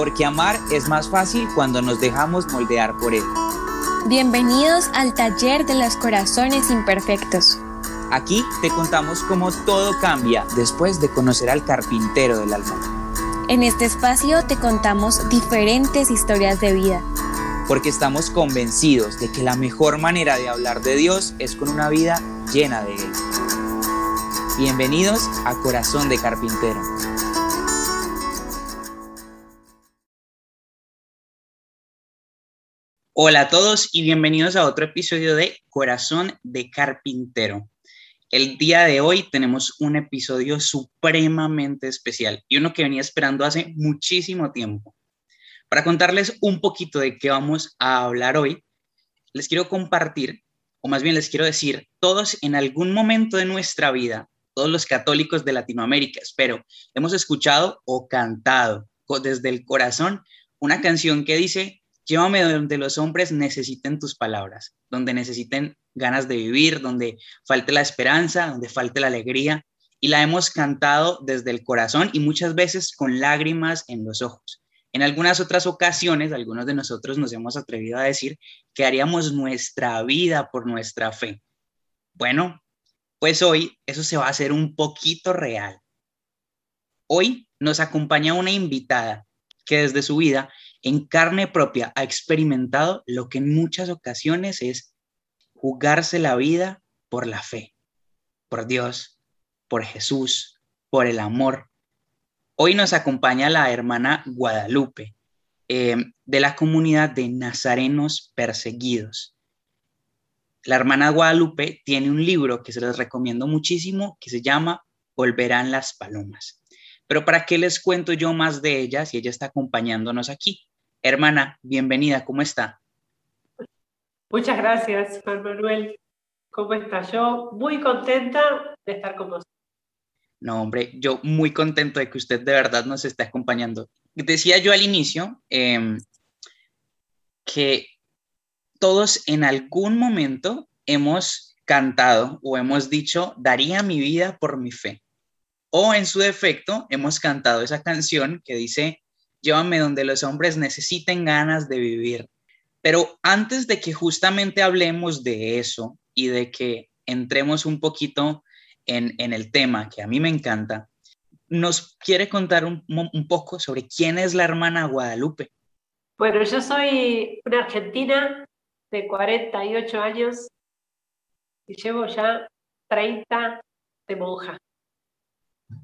porque amar es más fácil cuando nos dejamos moldear por él. Bienvenidos al taller de los corazones imperfectos. Aquí te contamos cómo todo cambia después de conocer al carpintero del alma. En este espacio te contamos diferentes historias de vida. Porque estamos convencidos de que la mejor manera de hablar de Dios es con una vida llena de Él. Bienvenidos a Corazón de Carpintero. Hola a todos y bienvenidos a otro episodio de Corazón de Carpintero. El día de hoy tenemos un episodio supremamente especial y uno que venía esperando hace muchísimo tiempo. Para contarles un poquito de qué vamos a hablar hoy, les quiero compartir, o más bien les quiero decir, todos en algún momento de nuestra vida, todos los católicos de Latinoamérica, espero, hemos escuchado o cantado desde el corazón una canción que dice, Llévame donde los hombres necesiten tus palabras, donde necesiten ganas de vivir, donde falte la esperanza, donde falte la alegría. Y la hemos cantado desde el corazón y muchas veces con lágrimas en los ojos. En algunas otras ocasiones, algunos de nosotros nos hemos atrevido a decir que haríamos nuestra vida por nuestra fe. Bueno, pues hoy eso se va a hacer un poquito real. Hoy nos acompaña una invitada que desde su vida en carne propia ha experimentado lo que en muchas ocasiones es jugarse la vida por la fe, por Dios, por Jesús, por el amor. Hoy nos acompaña la hermana Guadalupe eh, de la comunidad de Nazarenos Perseguidos. La hermana Guadalupe tiene un libro que se les recomiendo muchísimo que se llama Volverán las Palomas. Pero ¿para qué les cuento yo más de ella si ella está acompañándonos aquí? Hermana, bienvenida, ¿cómo está? Muchas gracias, Juan Manuel. ¿Cómo está? Yo muy contenta de estar con vos. No, hombre, yo muy contento de que usted de verdad nos esté acompañando. Decía yo al inicio em, que todos en algún momento hemos cantado o hemos dicho, daría mi vida por mi fe. O en su defecto, hemos cantado esa canción que dice, llévame donde los hombres necesiten ganas de vivir. Pero antes de que justamente hablemos de eso y de que entremos un poquito en, el tema que a mí me encanta, ¿nos quiere contar un, un poco sobre quién es la hermana Guadalupe? Bueno, yo soy una argentina de 48 años y llevo ya 30 de monja.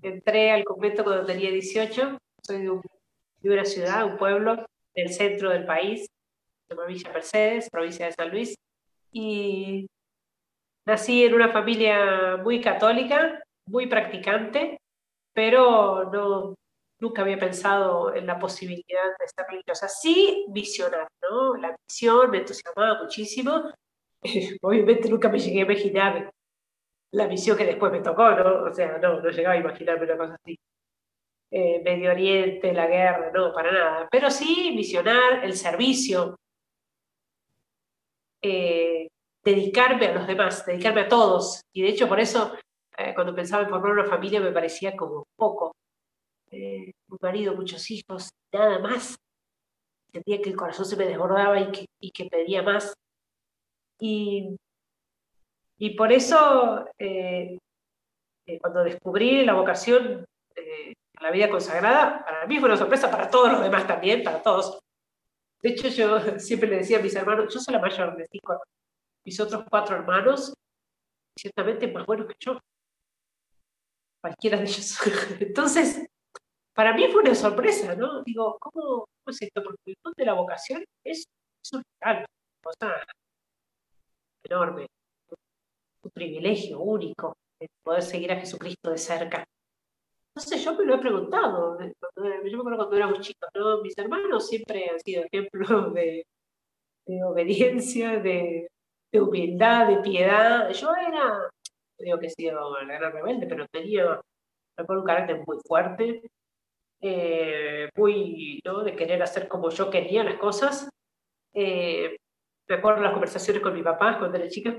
Entré al convento cuando tenía 18, soy de un de una ciudad, un pueblo del centro del país, de Villa Mercedes, provincia de San Luis. Y nací en una familia muy católica, muy practicante, pero no, nunca había pensado en la posibilidad de ser religiosa. Sí, visionar, ¿no? La visión me entusiasmaba muchísimo. Obviamente nunca me llegué a imaginar la visión que después me tocó, ¿no? O sea, no, no llegaba a imaginarme una cosa así. Eh, Medio Oriente, la guerra, no, para nada. Pero sí misionar, el servicio, eh, dedicarme a los demás, dedicarme a todos. Y de hecho, por eso, eh, cuando pensaba en formar una familia, me parecía como poco. un marido, muchos hijos, nada más. Sentía que el corazón se me desbordaba y que, y que pedía más. Y, y por eso, cuando descubrí la vocación, la vida consagrada, para mí fue una sorpresa, para todos los demás también, para todos. De hecho, yo siempre le decía a mis hermanos, yo soy la mayor de cinco, mis otros cuatro hermanos, ciertamente más buenos que yo. Cualquiera de ellos. Entonces, para mí fue una sorpresa, ¿no? Digo, ¿cómo, es esto? Porque el mundo de la vocación es, es un regalo, cosa enorme, un privilegio único de poder seguir a Jesucristo de cerca. No sé, yo me lo he preguntado. Yo me acuerdo cuando éramos chicos. Mis hermanos siempre han sido ejemplos de, obediencia, de, humildad, de piedad. Yo era, digo que he sido la gran rebelde, pero tenía un carácter muy fuerte, eh, muy, ¿no? De querer hacer como yo quería las cosas. Eh, me acuerdo las conversaciones con mi papá cuando era chica.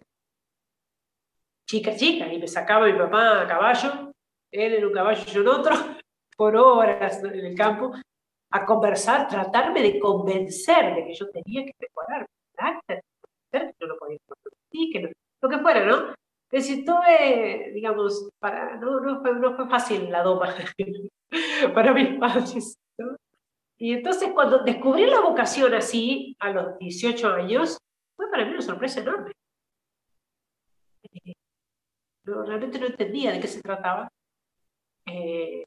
Chica, chica, y me sacaba mi papá a caballo él en un caballo y yo en otro, por horas en el campo. a conversar, tratarme de convencer de que yo tenía que mejorar carácter, que yo no podía que lo que fuera, ¿no? Es decir, tuve, digamos, para, no, no, fue, no fue fácil la doma para mis padres. ¿no? Y entonces cuando descubrí la vocación así, a los 18 años, fue para mí una sorpresa enorme. Eh, realmente no entendía de qué se trataba. Eh,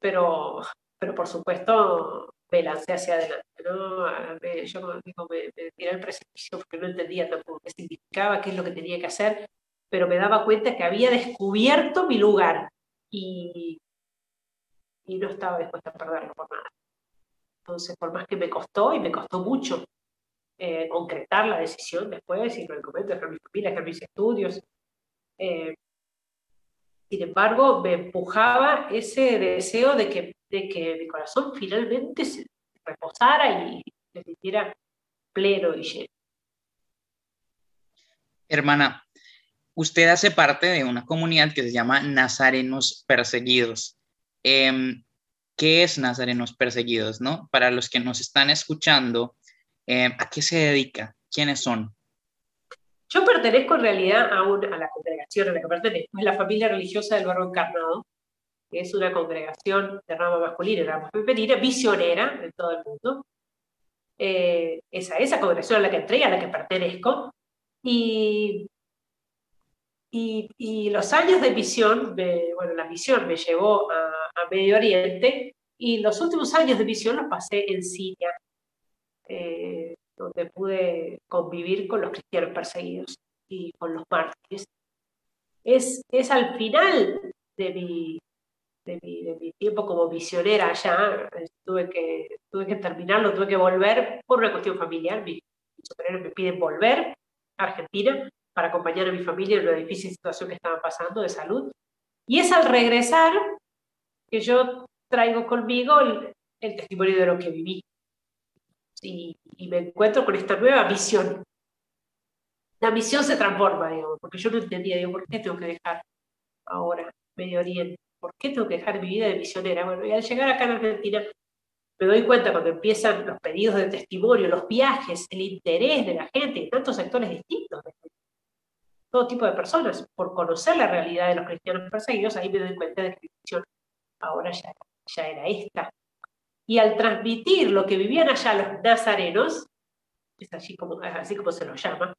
pero, pero por supuesto me lancé hacia adelante. ¿no? yo digo, me, me, tiré al precipicio porque no entendía tampoco qué significaba, qué es lo que tenía que hacer, pero me daba cuenta que había descubierto mi lugar y, y no estaba dispuesta a perderlo por nada. Entonces, por más que me costó, y me costó mucho eh, concretar la decisión después, y lo comento, dejar mi familia, dejar mis estudios, eh, sin embargo, me empujaba ese deseo de que, de que mi corazón finalmente se reposara y se sintiera pleno y lleno. Hermana, usted hace parte de una comunidad que se llama Nazarenos Perseguidos. Em, ¿Qué es Nazarenos Perseguidos? ¿no? Para los que nos están escuchando, em, ¿a qué se dedica? ¿Quiénes son? Yo pertenezco en realidad a, a la congregación a la que pertenezco, es la familia religiosa del barro encarnado, que es una congregación de rama masculina y rama femenina, visionera en todo el mundo. Eh, esa, esa congregación a la que entré y a la que pertenezco. Y, y, los años de misión, bueno, la misión me llevó a, Medio Oriente y los últimos años de misión los pasé en Siria. Eh, donde pude convivir con los cristianos perseguidos y con los mártires. Es, es al final de mi, de mi, de mi tiempo como misionera allá, tuve que, tuve que terminarlo, tuve que volver por una cuestión familiar. Mis, superiores me piden volver a Argentina para acompañar a mi familia en la difícil situación que estaban pasando de salud. Y es al regresar que yo traigo conmigo el testimonio de lo que viví y, me encuentro con esta nueva visión. La misión se transforma, digamos, porque yo no entendía, digo, ¿por qué tengo que dejar ahora Medio Oriente? ¿Por qué tengo que dejar mi vida de misionera? Bueno, y al llegar acá en Argentina, me doy cuenta cuando empiezan los pedidos de testimonio, los viajes, el interés de la gente en tantos sectores distintos, todo tipo de personas, por conocer la realidad de los cristianos perseguidos, ahí me doy cuenta de que mi misión ahora ya, ya era esta, y al transmitir lo que vivían allá los nazarenos, es así como, así como se los llama,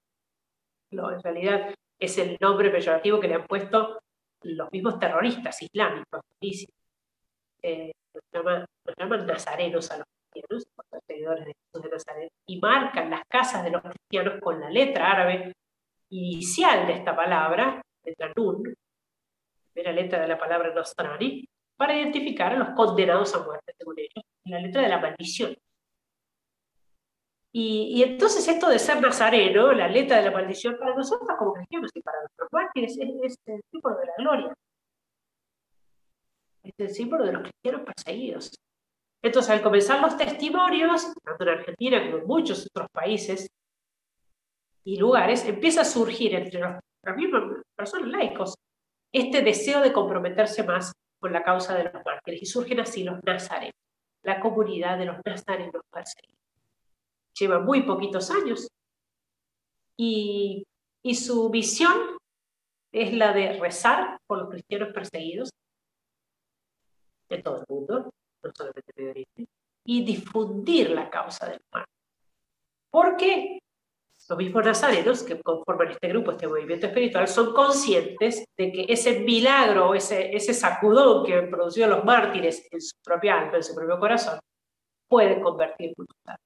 en realidad es el nombre peyorativo que le han puesto los mismos terroristas islámicos, eh, nos, llaman, nazarenos a los cristianos, los seguidores de Jesús de Nazaret, y marcan las casas de los cristianos con la letra árabe inicial de esta palabra, letra Nun, primera letra de la palabra Nostrani, para identificar a los condenados a muerte, según ellos, la letra de la maldición. Y, entonces esto de ser nazareno, la letra de la maldición, para nosotros como cristianos y para nuestros mártires es, el símbolo de la gloria. Es el símbolo de los cristianos perseguidos. Entonces, al comenzar los testimonios, tanto en Argentina como en muchos otros países y lugares, empieza a surgir entre los, las mismas personas laicos este deseo de comprometerse más con la causa de los mártires. Y surgen así los nazarenos la comunidad de los nazarenos perseguidos. Lleva muy poquitos años y, y su visión es la de rezar por los cristianos perseguidos de todo el mundo, no solamente de Oriente, y difundir la causa del mal. Porque los mismos nazarenos que conforman este grupo, este movimiento espiritual, son conscientes de que ese milagro, ese, ese sacudón que produció los mártires en su propia alma, en su propio corazón, puede convertir voluntad.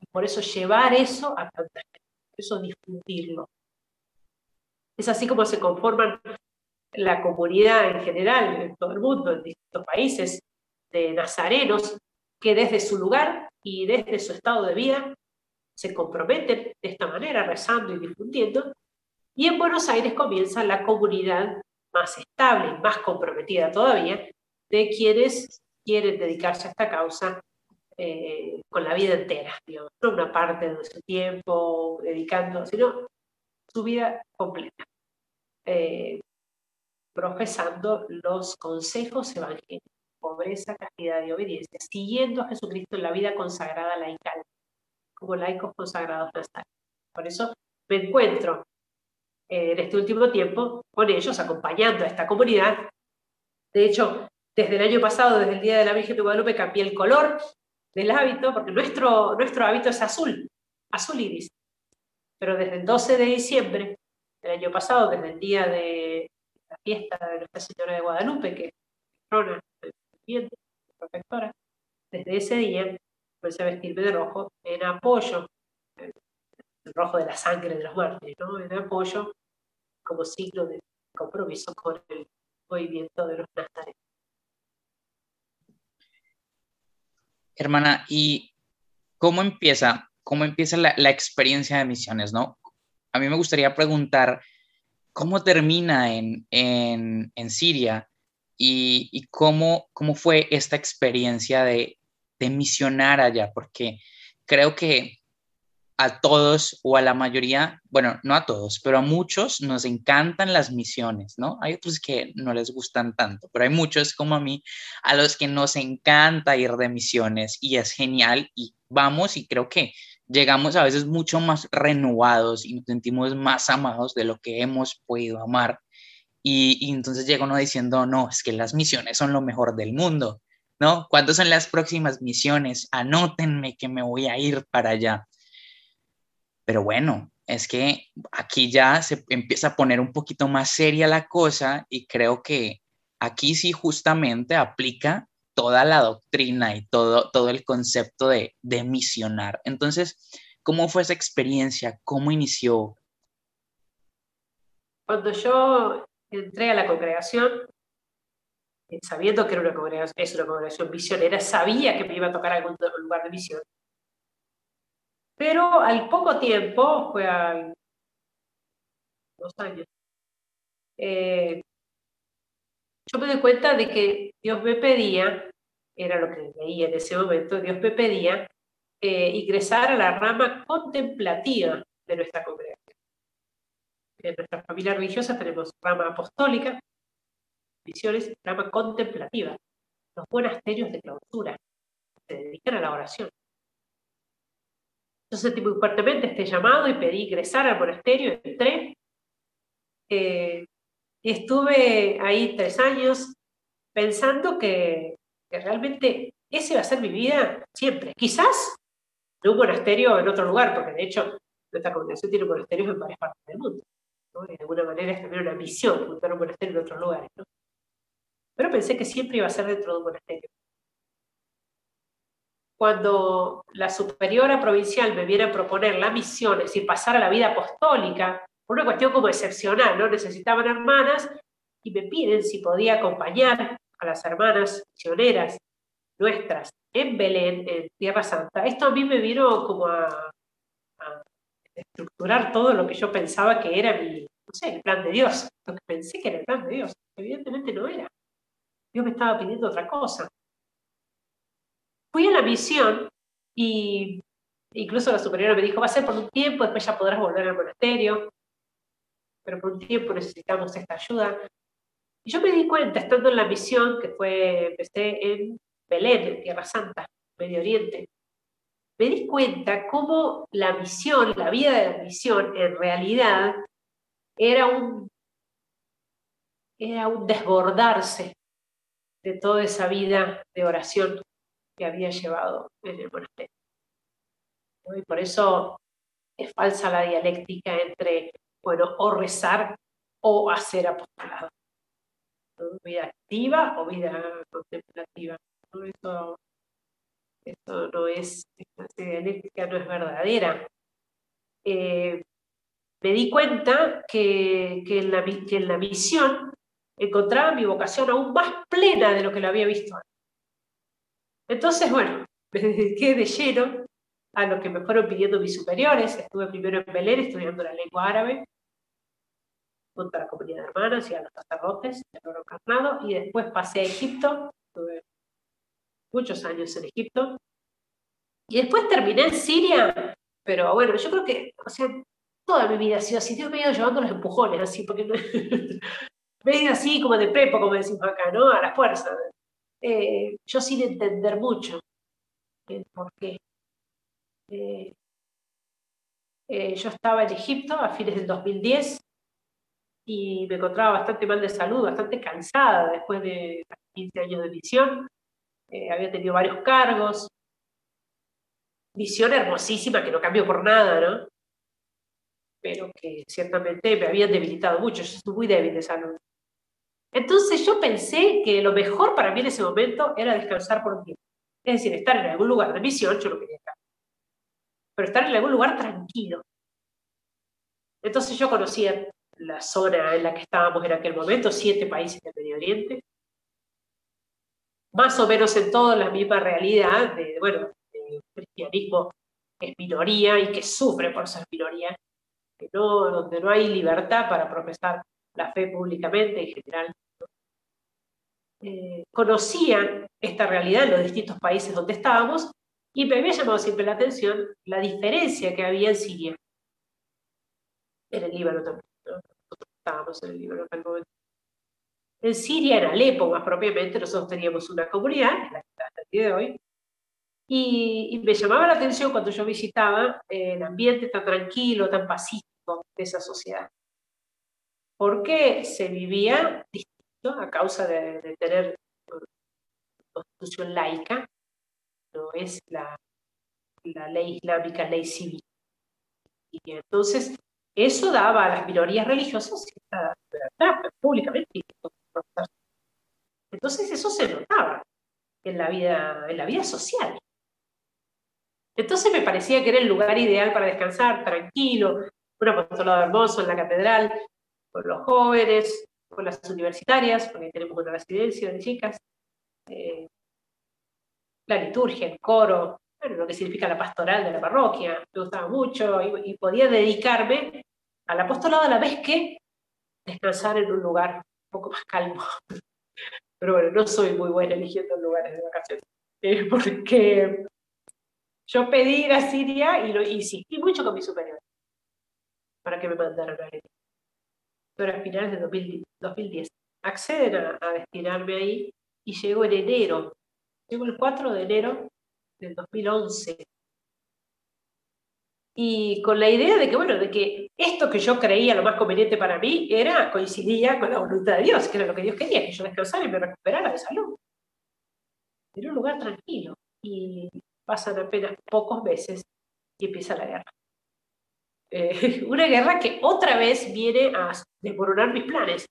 Y por eso llevar eso a tanta gente, por eso difundirlo. Es así como se conforman la comunidad en general, en todo el mundo, en distintos países, de nazarenos que desde su lugar y desde su estado de vida se comprometen de esta manera, rezando y difundiendo, y en Buenos Aires comienza la comunidad más estable, más comprometida todavía, de quienes quieren dedicarse a esta causa eh, con la vida entera, no una parte de su tiempo dedicando, sino su vida completa, eh, profesando los consejos evangélicos pobreza, castidad y obediencia, siguiendo a Jesucristo en la vida consagrada laical, como laicos consagrados nazarios. Por eso me encuentro eh, en este último tiempo con ellos, acompañando a esta comunidad. De hecho, desde el año pasado, desde el Día de la Virgen de Guadalupe, cambié el color del hábito, porque nuestro, nuestro hábito es azul, azul iris. Pero desde el 12 de diciembre del año pasado, desde el día de la fiesta de Nuestra Señora de Guadalupe, que es protectora, desde ese día empecé a vestirme de rojo en apoyo, el rojo de la sangre de los mártires, ¿no? en apoyo como signo de compromiso con el movimiento de los nazarenos. Hermana, ¿y cómo empieza, cómo empieza la, experiencia de misiones, no? A mí me gustaría preguntar, ¿cómo termina en, en, Siria y, y, cómo, cómo fue esta experiencia de, de misionar allá? Porque creo que a todos o a la mayoría, bueno, no a todos, pero a muchos nos encantan las misiones, ¿no? Hay otros que no les gustan tanto, pero hay muchos como a mí a los que nos encanta ir de misiones y es genial y vamos y creo que llegamos a veces mucho más renovados y nos sentimos más amados de lo que hemos podido amar. Y, entonces llega uno diciendo, no, es que las misiones son lo mejor del mundo, ¿no? ¿Cuándo son las próximas misiones? Anótenme que me voy a ir para allá. Pero bueno, es que aquí ya se empieza a poner un poquito más seria la cosa y creo que aquí sí justamente aplica toda la doctrina y todo, todo el concepto de, de misionar. Entonces, ¿cómo fue esa experiencia? ¿Cómo inició? Cuando yo entré a la congregación, sabiendo que era una congregación, es una congregación misionera, sabía que me iba a tocar algún lugar de misión. Pero al poco tiempo, fue a dos años, eh, yo me di cuenta de que Dios me pedía, era lo que veía en ese momento, Dios me pedía eh, ingresar a la rama contemplativa de nuestra congregación. En nuestra familia religiosa tenemos rama apostólica, misiones, rama contemplativa, los monasterios de clausura, se dedican a la oración. Yo sentí fuertemente este llamado y pedí ingresar al monasterio, entré. Eh, estuve ahí tres años pensando que, realmente ese va a ser mi vida siempre. Quizás en un monasterio en otro lugar, porque de hecho nuestra congregación tiene monasterios en varias partes del mundo. de alguna manera es también una misión fundar un monasterio en otros lugares. Pero pensé que siempre iba a ser dentro de un monasterio cuando la superiora provincial me viene a proponer la misión, es decir, pasar a la vida apostólica, por una cuestión como excepcional, ¿no? Necesitaban hermanas y me piden si podía acompañar a las hermanas misioneras nuestras en Belén, en Tierra Santa. Esto a mí me vino como a, a estructurar todo lo que yo pensaba que era mi, no sé, el plan de Dios, lo que pensé que era el plan de Dios. Evidentemente no era. Dios me estaba pidiendo otra cosa fui a la misión y incluso la superiora me dijo, va a ser por un tiempo, después ya podrás volver al monasterio, pero por un tiempo necesitamos esta ayuda. Y yo me di cuenta, estando en la misión, que fue, empecé en Belén, en Tierra Santa, Medio Oriente, me di cuenta cómo la misión, la vida de la misión, en realidad era un, era un desbordarse de toda esa vida de oración que había llevado en el monasterio. Y por eso es falsa la dialéctica entre, bueno, o rezar o hacer apostolado. Vida activa o vida contemplativa. Eso, no es, esta dialéctica no es verdadera. Eh, me di cuenta que, que, en la, que en la misión encontraba mi vocación aún más plena de lo que lo había visto. Entonces, bueno, me dediqué de lleno a lo que me fueron pidiendo mis superiores. Estuve primero en Belén estudiando la lengua árabe, junto a la comunidad de hermanas y a los sacerdotes del oro carnado, y después pasé a Egipto, estuve muchos años en Egipto, y después terminé en Siria, pero bueno, yo creo que, o sea, toda mi vida ha sido así, Dios me ha ido llevando los empujones, así, porque me ido así como de prepo, como decimos acá, ¿no? A la fuerza. eh, yo sin entender mucho el por. Eh, eh, yo estaba en Egipto a fines del 2010 y me encontraba bastante mal de salud, bastante cansada después de 15 años de misión. había tenido varios cargos. Visión hermosísima que no cambió por nada, ¿no? Pero que ciertamente me habían debilitado mucho. Yo estoy muy débil de salud. Entonces yo pensé que lo mejor para mí en ese momento era descansar por un tiempo. Es decir, estar en algún lugar de misión, yo lo quería estar. Pero estar en algún lugar tranquilo. Entonces yo conocía la zona en la que estábamos en aquel momento, siete países del Medio Oriente, más o menos en toda la misma realidad de, bueno, el cristianismo es minoría y que sufre por ser minoría, que no, donde no hay libertad para profesar la fe públicamente en general. Eh, conocían esta realidad en los distintos países donde estábamos y me había llamado siempre la atención la diferencia que había en Siria. En el Líbano también. Nosotros estábamos en el Líbano en momento. En Siria, en Alepo más propiamente, nosotros teníamos una comunidad, la que hasta el día de hoy, y, me llamaba la atención cuando yo visitaba eh, el ambiente tan tranquilo, tan pacífico de esa sociedad porque se vivía distinto a causa de, tener constitución laica, no es la, la ley islámica, ley civil. Y entonces, eso daba a las minorías religiosas cierta libertad públicamente. Entonces, eso se notaba en la vida, en la vida social. Entonces me parecía que era el lugar ideal para descansar, tranquilo, un apostolado hermoso en la catedral, con los jóvenes, con las universitarias, porque tenemos una residencia de chicas, eh, la liturgia, el coro, bueno, lo que significa la pastoral de la parroquia, me gustaba mucho y, podía dedicarme al apostolado a la vez que descansar en un lugar un poco más calmo. Pero bueno, no soy muy buena eligiendo lugares de vacaciones, eh, porque yo pedí ir a Siria y lo insistí mucho con mi superior para que me mandaran a él pero a finales de 2010. Acceden a, destinarme ahí y llego en enero. Llego el 4 de enero del 2011. Y con la idea de que, bueno, de que esto que yo creía lo más conveniente para mí era, coincidía con la voluntad de Dios, que era lo que Dios quería, que yo descansara y me recuperara de salud. Era un lugar tranquilo. Y pasan apenas pocos meses y empieza la guerra. Eh, una guerra que otra vez viene a desmoronar mis planes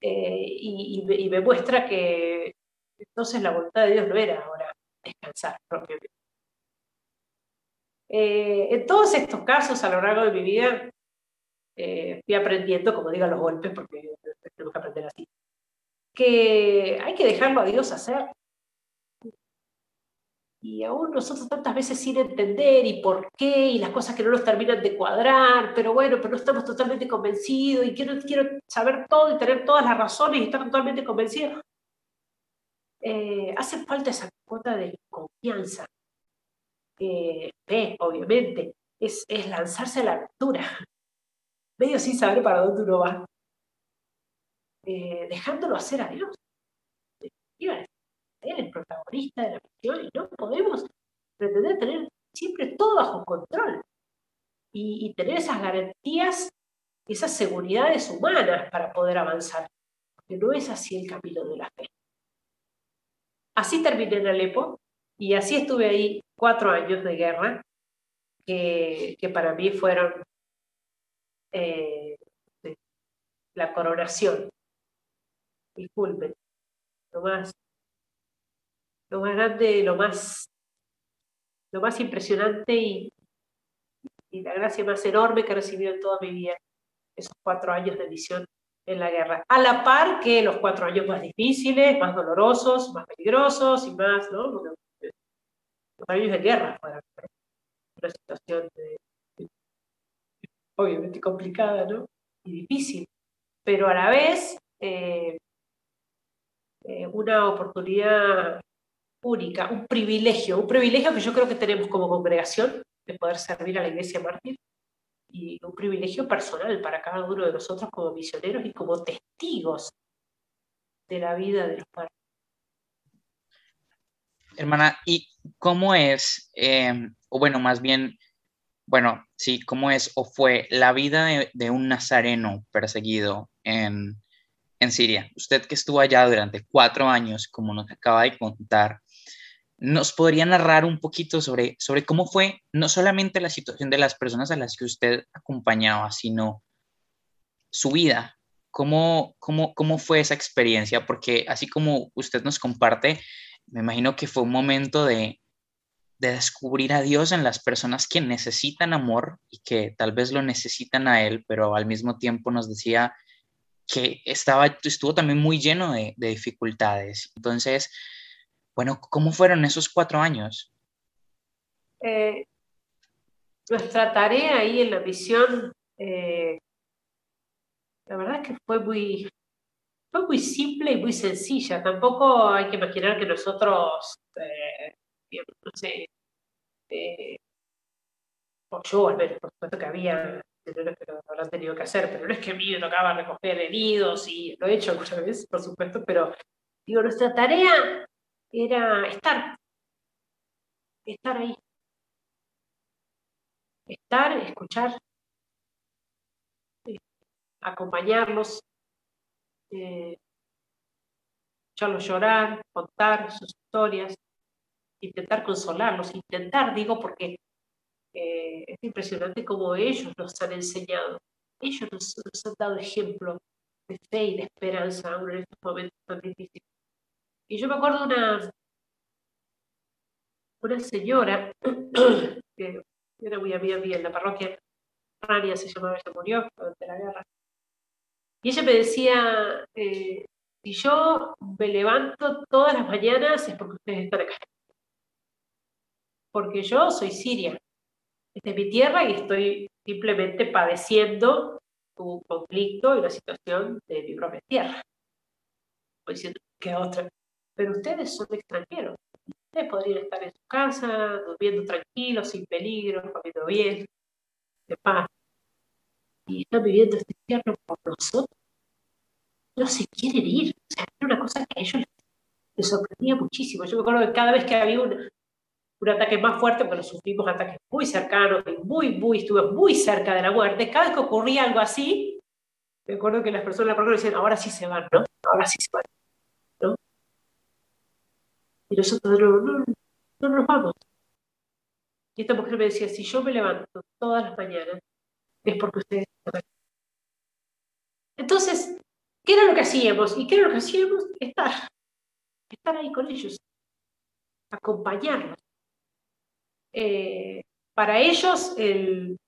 eh, y, me, muestra que entonces la voluntad de Dios no era ahora descansar propiamente. Eh, en todos estos casos a lo largo de mi vida fui aprendiendo, como digan los golpes, porque tengo que aprender así, que hay que dejarlo a Dios hacer y aún nosotros tantas veces sin entender y por qué y las cosas que no nos terminan de cuadrar, pero bueno, pero no estamos totalmente convencidos y quiero, quiero saber todo y tener todas las razones y estar totalmente convencido. Eh, hace falta esa cuota de confianza. Eh, obviamente, es, es lanzarse a la aventura, medio sin saber para dónde uno va, eh, dejándolo hacer a Dios él el protagonista de la misión y no podemos pretender tener siempre todo bajo control y, tener esas garantías, esas seguridades humanas para poder avanzar, porque no es así el camino de la fe. Así terminé en Alepo y así estuve ahí cuatro años de guerra, que, para mí fueron eh, la coronación, el culmen, lo más lo más grande, lo más, lo más impresionante y, la gracia más enorme que he recibido en toda mi vida, esos cuatro años de misión en la guerra. A la par que los cuatro años más difíciles, más dolorosos, más peligrosos y más, ¿no? los años de guerra fueron una situación obviamente complicada, ¿no? Y difícil, pero a la vez eh, eh, una oportunidad única, un privilegio, un privilegio que yo creo que tenemos como congregación de poder servir a la iglesia mártir y un privilegio personal para cada uno de nosotros como misioneros y como testigos de la vida de los padres. Hermana, ¿y cómo es, em, o bueno, más bien, bueno, sí, cómo es o fue la vida de, un nazareno perseguido en, en Siria? Usted que estuvo allá durante cuatro años, como nos acaba de contar, ¿nos podría narrar un poquito sobre, sobre cómo fue no solamente la situación de las personas a las que usted acompañaba, sino su vida? ¿Cómo, cómo, cómo fue esa experiencia? Porque así como usted nos comparte, me imagino que fue un momento de, descubrir a Dios en las personas que necesitan amor y que tal vez lo necesitan a Él, pero al mismo tiempo nos decía que estaba, estuvo también muy lleno de, dificultades. Entonces, bueno, ¿cómo fueron esos cuatro años? Eh, nuestra tarea ahí en la misión, eh, la verdad es que fue muy, fue muy simple y muy sencilla. Tampoco hay que imaginar que nosotros, eh, no sé, o yo al menos, por supuesto que había lo habrán tenido que hacer, pero no es que a mí me tocaba recoger heridos y lo he hecho muchas veces, por supuesto, pero digo, nuestra tarea era estar, estar ahí, estar, escuchar, eh, acompañarlos, eh, escucharlos llorar, contar sus historias, intentar consolarlos, intentar, digo, porque eh, es impresionante cómo ellos nos han enseñado, ellos nos, han dado ejemplo de fe y de esperanza aún en estos momentos tan difíciles. Y yo me acuerdo de una, una señora que era muy amiga mía en la parroquia, Rania se llamaba, ella murió durante la guerra, y ella me decía, eh, si yo me levanto todas las mañanas es porque ustedes están acá. Porque yo soy siria. Esta es mi tierra y estoy simplemente padeciendo un conflicto y una situación de mi propia tierra. Estoy diciendo que otra. Pero ustedes son extranjeros. Ustedes podrían estar en su casa, durmiendo tranquilos, sin peligro, comiendo bien, de paz y están viviendo este infierno por nosotros. No se quieren ir. O sea, era una cosa que a ellos les, sorprendía muchísimo. Yo me acuerdo que cada vez que había un, un ataque más fuerte, porque sufrimos ataques muy cercanos, y muy, muy, estuve muy cerca de la muerte, cada vez que ocurría algo así, me acuerdo que las personas la decían, ahora sí se van, ¿no? Ahora sí se van. Y nosotros no, no, no nos vamos. Y esta mujer me decía, si yo me levanto todas las mañanas es porque ustedes Entonces, ¿qué era lo que hacíamos? ¿Y qué era lo que hacíamos? Estar, estar ahí con ellos, acompañarlos. Eh, para ellos, el,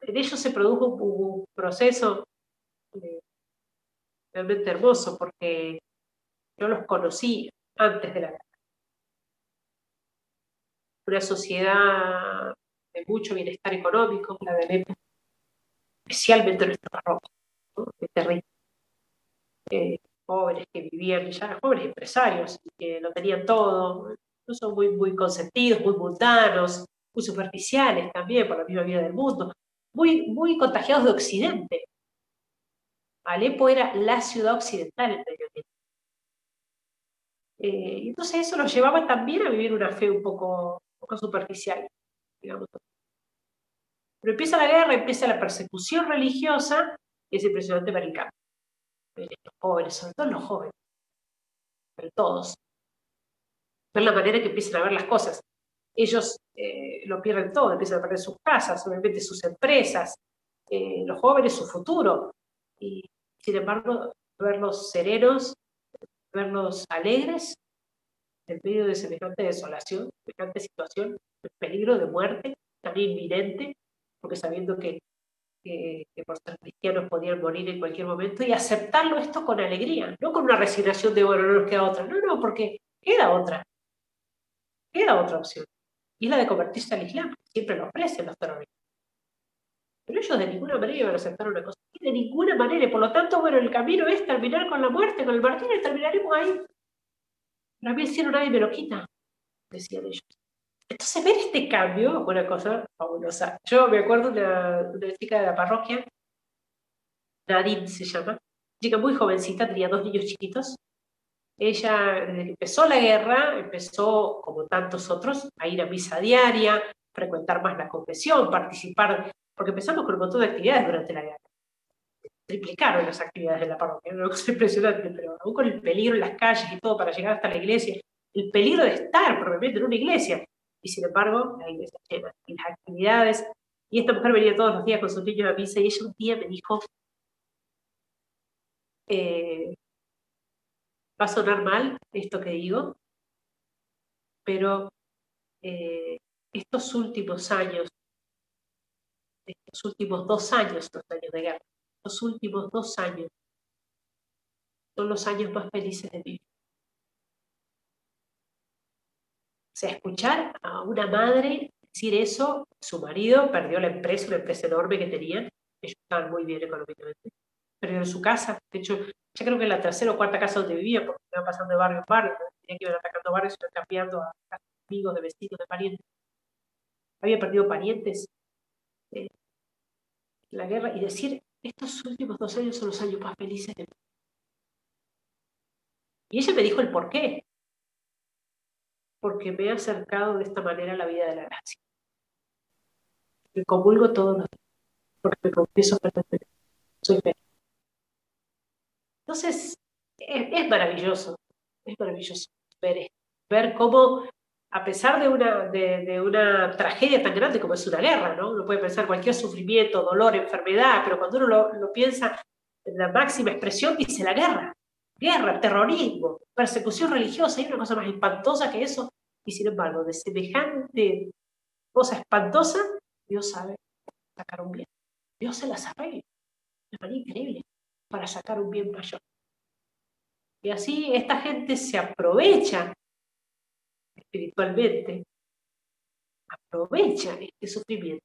en ellos se produjo un, proceso eh, realmente hermoso porque yo los conocí antes de la. Una sociedad de mucho bienestar económico, la de Alepo, especialmente nuestra parroquia, ¿no? terrible. Eh, jóvenes que vivían ya, jóvenes empresarios, que lo tenían todo, son muy, muy consentidos, muy mundanos, muy superficiales también por la misma vida del mundo, muy, muy contagiados de Occidente. Alepo era la ciudad occidental en Medio Oriente. Eh, entonces eso los llevaba también a vivir una fe un poco, poco superficial, digamos. Pero empieza la guerra, empieza la persecución religiosa, y es impresionante para el campo. Los jóvenes, sobre todo los jóvenes, pero todos. Ver la manera que empiezan a ver las cosas. Ellos eh, lo pierden todo, empiezan a perder sus casas, obviamente sus empresas, eh, los jóvenes su futuro. Y sin embargo, verlos serenos, verlos alegres, en medio de semejante desolación, semejante situación, de peligro de muerte tan inminente, porque sabiendo que, por ser cristianos podían morir en cualquier momento, y aceptarlo esto con alegría, no con una resignación de, bueno, no nos queda otra, no, no, porque queda otra, queda otra opción, y es la de convertirse al Islam, siempre lo ofrecen los terroristas. Pero ellos de ninguna manera iban a aceptar una cosa, de ninguna manera, y por lo tanto, bueno, el camino es terminar con la muerte, con el martirio, y terminaremos ahí. A mí el cielo nadie me lo quita, decían ellos. Entonces, ver este cambio, una cosa fabulosa. Yo me acuerdo de una, chica de la parroquia, Nadine se llama, chica muy jovencita, tenía dos niños chiquitos, ella, empezó la guerra, empezó, como tantos otros, a ir a misa diaria, frecuentar más la confesión, participar, porque empezamos con un montón de actividades durante la guerra. Triplicaron las actividades de la parroquia, una impresionante, pero aún con el peligro en las calles y todo para llegar hasta la iglesia, el peligro de estar probablemente en una iglesia, y sin embargo, la iglesia llena, y las actividades, y esta mujer venía todos los días con su niño a misa, y ella un día me dijo, eh, va a sonar mal esto que digo, pero eh, estos últimos años, estos últimos dos años, los años de guerra, los últimos dos años son los años más felices de mi vida. O sea, escuchar a una madre decir eso, su marido perdió la empresa, una empresa enorme que tenían, ellos estaban muy bien económicamente, perdió su casa, de hecho, ya creo que la tercera o cuarta casa donde vivía, porque iban pasando de barrio en barrio, tenían que ir atacando barrios, iban cambiando a amigos, de vecinos, de parientes. Había perdido parientes en la guerra y decir, estos últimos dos años son los años más felices de mi. Y ella me dijo el por qué. Porque me he acercado de esta manera a la vida de la gracia. Me comulgo todos los días. Porque me confieso perfectamente. Soy feliz. Entonces, es, maravilloso, es maravilloso ver, ver cómo, a pesar de una, de, tragedia tan grande como es una guerra, ¿no? Uno puede pensar cualquier sufrimiento, dolor, enfermedad, pero cuando uno lo, piensa en la máxima expresión, dice la guerra. Guerra, terrorismo, persecución religiosa, hay una cosa más espantosa que eso. Y sin embargo, de semejante cosa espantosa, Dios sabe sacar un bien. Dios se la sabe. Es manera increíble para sacar un bien mayor. Y así esta gente se aprovecha espiritualmente, aprovecha este sufrimiento,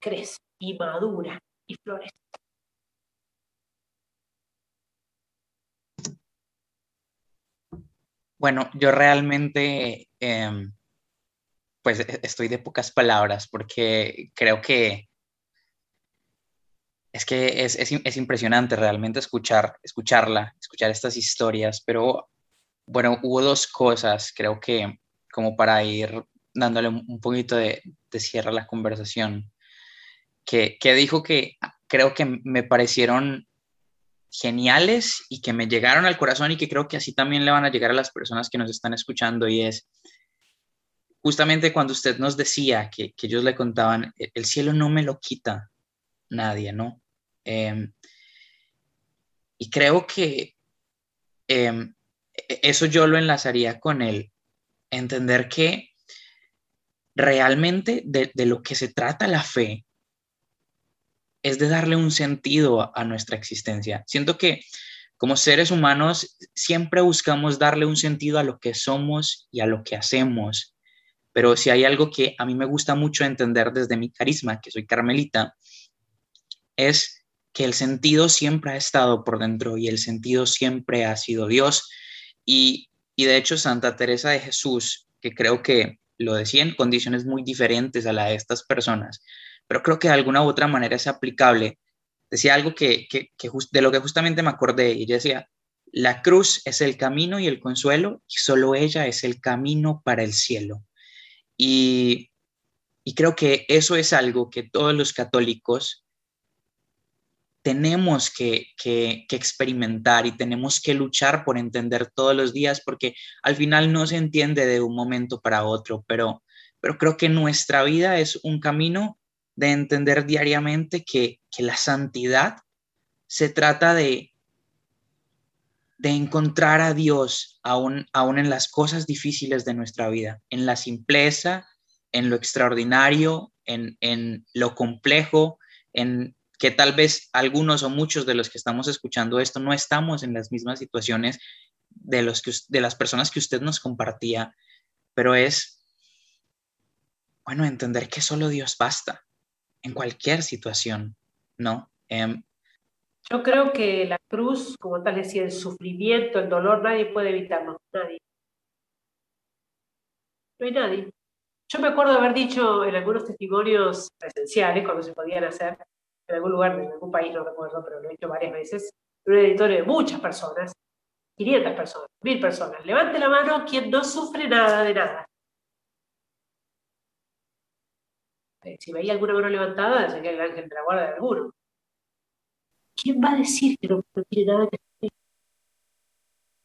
crece y madura y florece. Bueno, yo realmente, em, pues e-, estoy de pocas palabras porque creo que es que es, es, impresionante realmente escuchar, escucharla, escuchar estas historias, pero bueno, hubo dos cosas, creo que como para ir dándole un poquito de, de cierre a la conversación, que, que dijo que creo que me parecieron geniales y que me llegaron al corazón y que creo que así también le van a llegar a las personas que nos están escuchando y es justamente cuando usted nos decía que, que ellos le contaban, e-, el cielo no me lo quita nadie, ¿no? Em, y creo que em, e-, eso yo lo enlazaría con el entender que realmente de, lo que se trata la fe es de darle un sentido a, nuestra existencia. Siento que como seres humanos siempre buscamos darle un sentido a lo que somos y a lo que hacemos. Pero si hay algo que a mí me gusta mucho entender desde mi carisma, que soy carmelita, es que el sentido siempre ha estado por dentro y el sentido siempre ha sido Dios. Y, de hecho Santa Teresa de Jesús, que creo que lo decía en condiciones muy diferentes a la de estas personas, pero creo que de alguna u otra manera es aplicable, decía algo que, de lo que justamente me acordé, y decía, la cruz es el camino y el consuelo, y solo ella es el camino para el cielo. Y, y creo que eso es algo que todos los católicos tenemos que, experimentar y tenemos que luchar por entender todos los días, porque al final no se entiende de un momento para otro, pero, pero creo que nuestra vida es un camino de entender diariamente que, la santidad se trata de, de encontrar a Dios aún, aún en las cosas difíciles de nuestra vida, en la simpleza, en lo extraordinario, en, en lo complejo, en, que tal vez algunos o muchos de los que estamos escuchando esto no estamos en las mismas situaciones de, los que, de las personas que usted nos compartía, pero es, bueno, entender que solo Dios basta en cualquier situación, ¿no? Em, Yo creo que la cruz, como tal decía, el sufrimiento, el dolor, nadie puede evitarlo, nadie. No hay nadie. Yo me acuerdo haber dicho en algunos testimonios presenciales, cuando se podían hacer, en algún lugar, en algún país, no recuerdo, pero lo he hecho varias veces, un editorio de muchas personas, 500 personas, 1000 personas. Levante la mano quien no sufre nada de nada. Eh, si veía alguna mano levantada, sería el ángel de la guarda de alguno. ¿Quién va a decir que no, tiene nada que sufrir?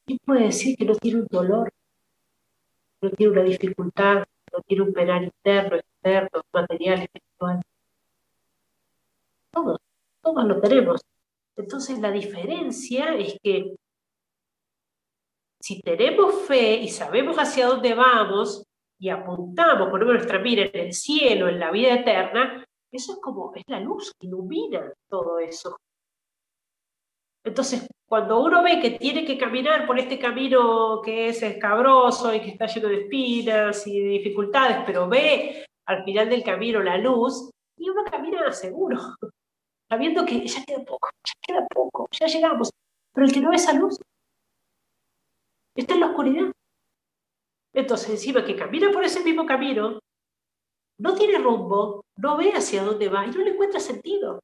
¿Quién puede decir que no tiene un dolor? No tiene una dificultad, no tiene un penal interno, externo, material, espiritual. Todos, todos lo tenemos. Entonces la diferencia es que si tenemos fe y sabemos hacia dónde vamos y apuntamos, ponemos nuestra mira en el cielo, en la vida eterna, eso es como, es la luz que ilumina todo eso. Entonces, cuando uno ve que tiene que caminar por este camino que es escabroso y que está lleno de espinas y de dificultades, pero ve al final del camino la luz, y uno camina seguro, sabiendo que ya queda poco, ya queda poco, ya llegamos. Pero el que no ve esa luz está en la oscuridad. Entonces, encima que camina por ese mismo camino, no tiene rumbo, no ve hacia dónde va y no le encuentra sentido.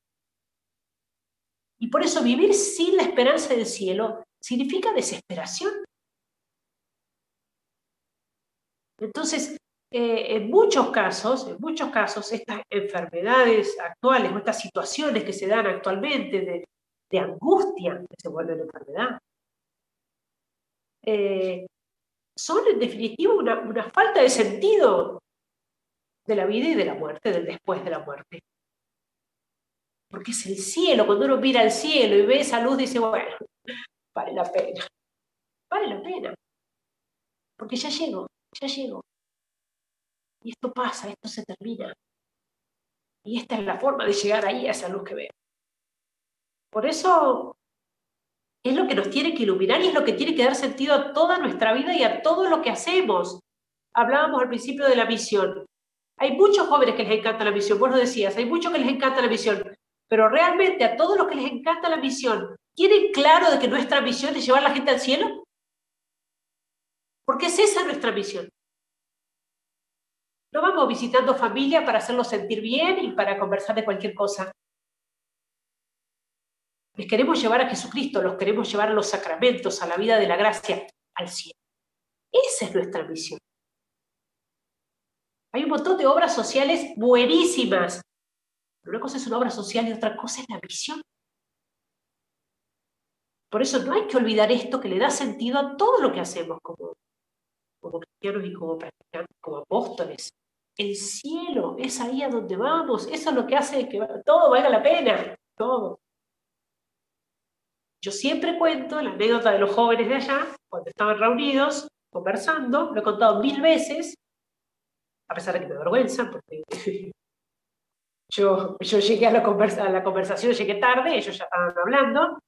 Y por eso vivir sin la esperanza del cielo significa desesperación. Entonces, eh, en muchos casos, en muchos casos, estas enfermedades actuales o estas situaciones que se dan actualmente de, angustia que se vuelven enfermedad, eh, son en definitiva una, una falta de sentido de la vida y de la muerte, del después de la muerte. Porque es el cielo, cuando uno mira al cielo y ve esa luz, dice, bueno, vale la pena, vale la pena. Porque ya llego, ya llego. Y esto pasa, esto se termina. Y esta es la forma de llegar ahí a esa luz que veo. Por eso es lo que nos tiene que iluminar y es lo que tiene que dar sentido a toda nuestra vida y a todo lo que hacemos. Hablábamos al principio de la misión. Hay muchos jóvenes que les encanta la misión, vos lo decías, hay muchos que les encanta la misión, pero realmente a todos los que les encanta la misión, ¿tienen claro de que nuestra misión es llevar a la gente al cielo? Porque es esa nuestra misión. No vamos visitando familia para hacerlos sentir bien y para conversar de cualquier cosa. Les queremos llevar a Jesucristo, los queremos llevar a los sacramentos, a la vida de la gracia, al cielo. Esa es nuestra misión. Hay un montón de obras sociales buenísimas. Pero una cosa es una obra social y otra cosa es la misión. Por eso no hay que olvidar esto que le da sentido a todo lo que hacemos como, como cristianos y como practicantes, como apóstoles. El cielo es ahí a donde vamos, eso es lo que hace que todo valga la pena, todo. Yo siempre cuento la anécdota de los jóvenes de allá, cuando estaban reunidos, conversando, lo he contado mil veces, a pesar de que me avergüenza, porque yo, llegué a la, a la conversación, llegué tarde, ellos ya estaban hablando,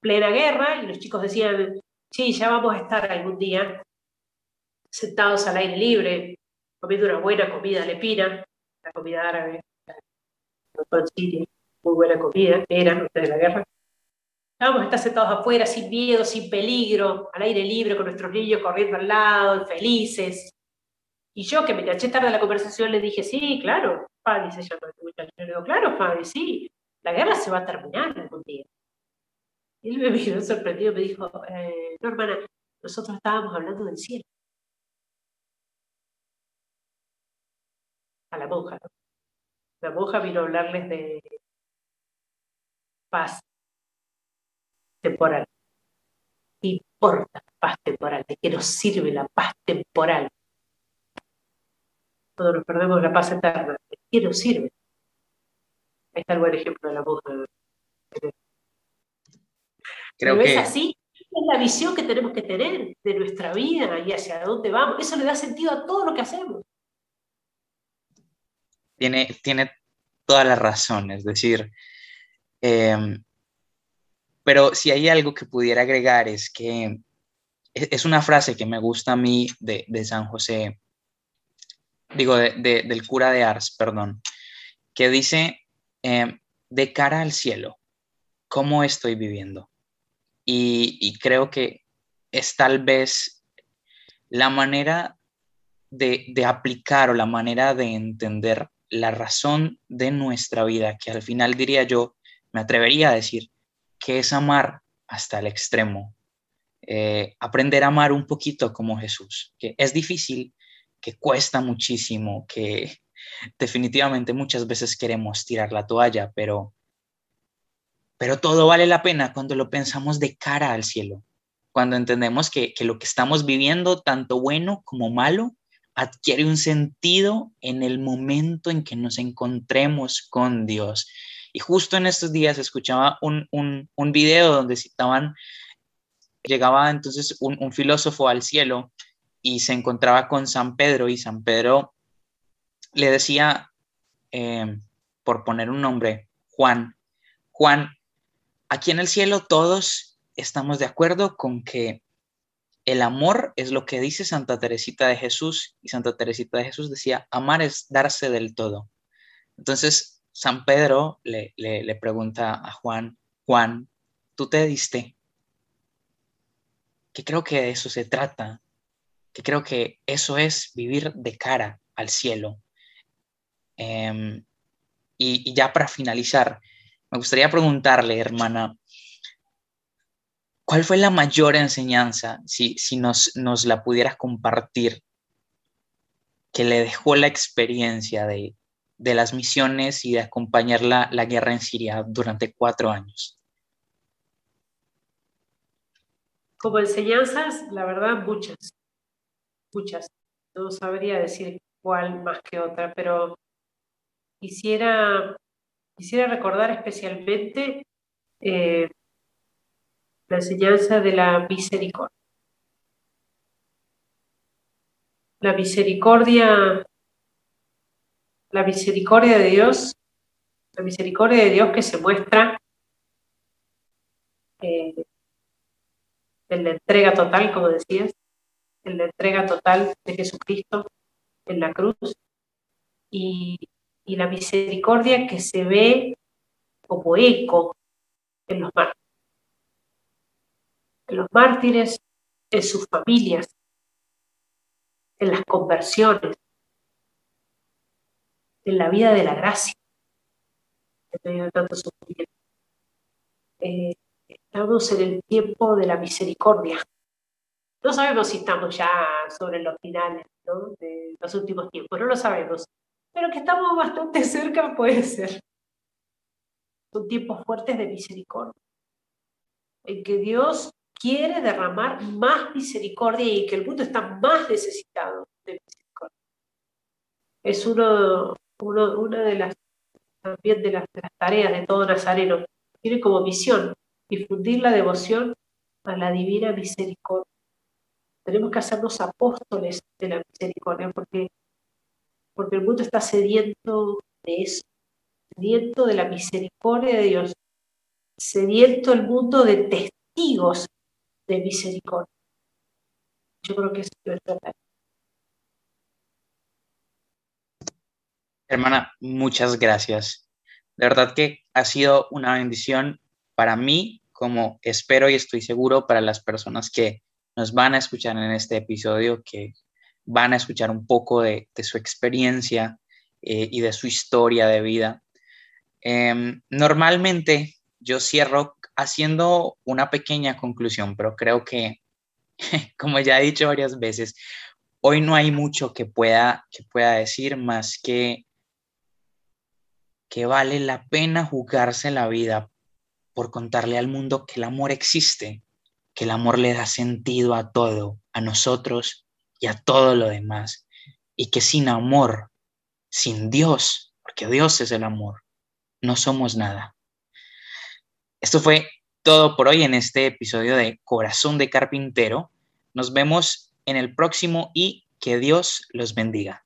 plena guerra, y los chicos decían, sí, ya vamos a estar algún día sentados al aire libre, comiendo una buena comida lepina, la comida árabe, muy buena comida, era antes de la guerra. A estar sentados afuera sin miedo, sin peligro, al aire libre, con nuestros niños corriendo al lado, felices. Y yo, que me caché tarde en la conversación, le dije, sí, claro, Fabi se llama muchacho. le digo, claro, Fabi, sí, la guerra se va a terminar algún día. Y él me miró sorprendido, me dijo, eh, no, hermana, nosotros estábamos hablando del cielo. A la monja. La monja vino a hablarles de paz temporal. ¿Qué importa la paz temporal? ¿De qué nos sirve la paz temporal? Todos nos perdemos la paz eterna. ¿De qué nos sirve? Ahí está el buen ejemplo de la monja. Creo Pero que... es así, es la visión que tenemos que tener de nuestra vida y hacia dónde vamos. Eso le da sentido a todo lo que hacemos tiene, toda la razón, es decir, em, pero si hay algo que pudiera agregar es que es, una frase que me gusta a mí de, San José, digo, del cura de Ars, perdón, que dice, em, de cara al cielo, ¿cómo estoy viviendo? Y, y creo que es tal vez la manera de, de, aplicar o la manera de entender la razón de nuestra vida, que al final diría yo, me atrevería a decir, que es amar hasta el extremo, eh, aprender a amar un poquito como Jesús, que es difícil, que cuesta muchísimo, que definitivamente muchas veces queremos tirar la toalla, pero, pero todo vale la pena cuando lo pensamos de cara al cielo, cuando entendemos que, que lo que estamos viviendo, tanto bueno como malo, adquiere un sentido en el momento en que nos encontremos con Dios. Y justo en estos días escuchaba un, un, un video donde citaban, llegaba entonces un, un, filósofo al cielo y se encontraba con San Pedro y San Pedro le decía, eh, por poner un nombre, Juan, Juan, aquí en el cielo todos estamos de acuerdo con que el amor es lo que dice Santa Teresita de Jesús y Santa Teresita de Jesús decía, amar es darse del todo. Entonces, San Pedro le, pregunta a Juan, Juan, ¿tú te diste? Que creo que de eso se trata, que creo que eso es vivir de cara al cielo. Em, y ya para finalizar, me gustaría preguntarle, hermana, ¿Cuál fue la mayor enseñanza, si, si nos, nos la pudieras compartir, que le dejó la experiencia de, de las misiones y de acompañar la, la, guerra en Siria durante cuatro años? Como enseñanzas, la verdad, muchas, muchas. No sabría decir cuál más que otra, pero quisiera, quisiera recordar especialmente eh, la enseñanza de la misericordia. La misericordia, la misericordia de Dios, la misericordia de Dios que se muestra eh, en la entrega total, como decías, en la entrega total de Jesucristo en la cruz y, y la misericordia que se ve como eco en los mártires los mártires, en sus familias, en las conversiones, en la vida de la gracia. Eh, estamos en el tiempo de la misericordia. No sabemos si estamos ya sobre los finales de los últimos tiempos, no lo sabemos, pero que estamos bastante cerca puede ser. Son tiempos fuertes de misericordia, en que Dios quiere derramar más misericordia y que el mundo está más necesitado de misericordia. Es uno, una de las, también de las tareas de todo nazareno. Tiene como misión difundir la devoción a la divina misericordia. Tenemos que hacernos apóstoles de la misericordia porque, porque el mundo está sediento de eso, sediento de la misericordia de Dios, sediento el mundo de testigos de misericordia. Yo creo que es verdad. Hermana, muchas gracias. De verdad que ha sido una bendición para mí, como espero y estoy seguro para las personas que nos van a escuchar en este episodio, que van a escuchar un poco de, su experiencia eh, y de su historia de vida. Eh, normalmente yo cierro haciendo una pequeña conclusión, pero creo que, como ya he dicho varias veces, hoy no hay mucho que pueda, que pueda decir más que que vale la pena jugarse la vida por contarle al mundo que el amor existe, que el amor le da sentido a todo, a nosotros y a todo lo demás, y que sin amor, sin Dios, porque Dios es el amor, no somos nada. Esto fue todo por hoy en este episodio de Corazón de Carpintero. Nos vemos en el próximo y que Dios los bendiga.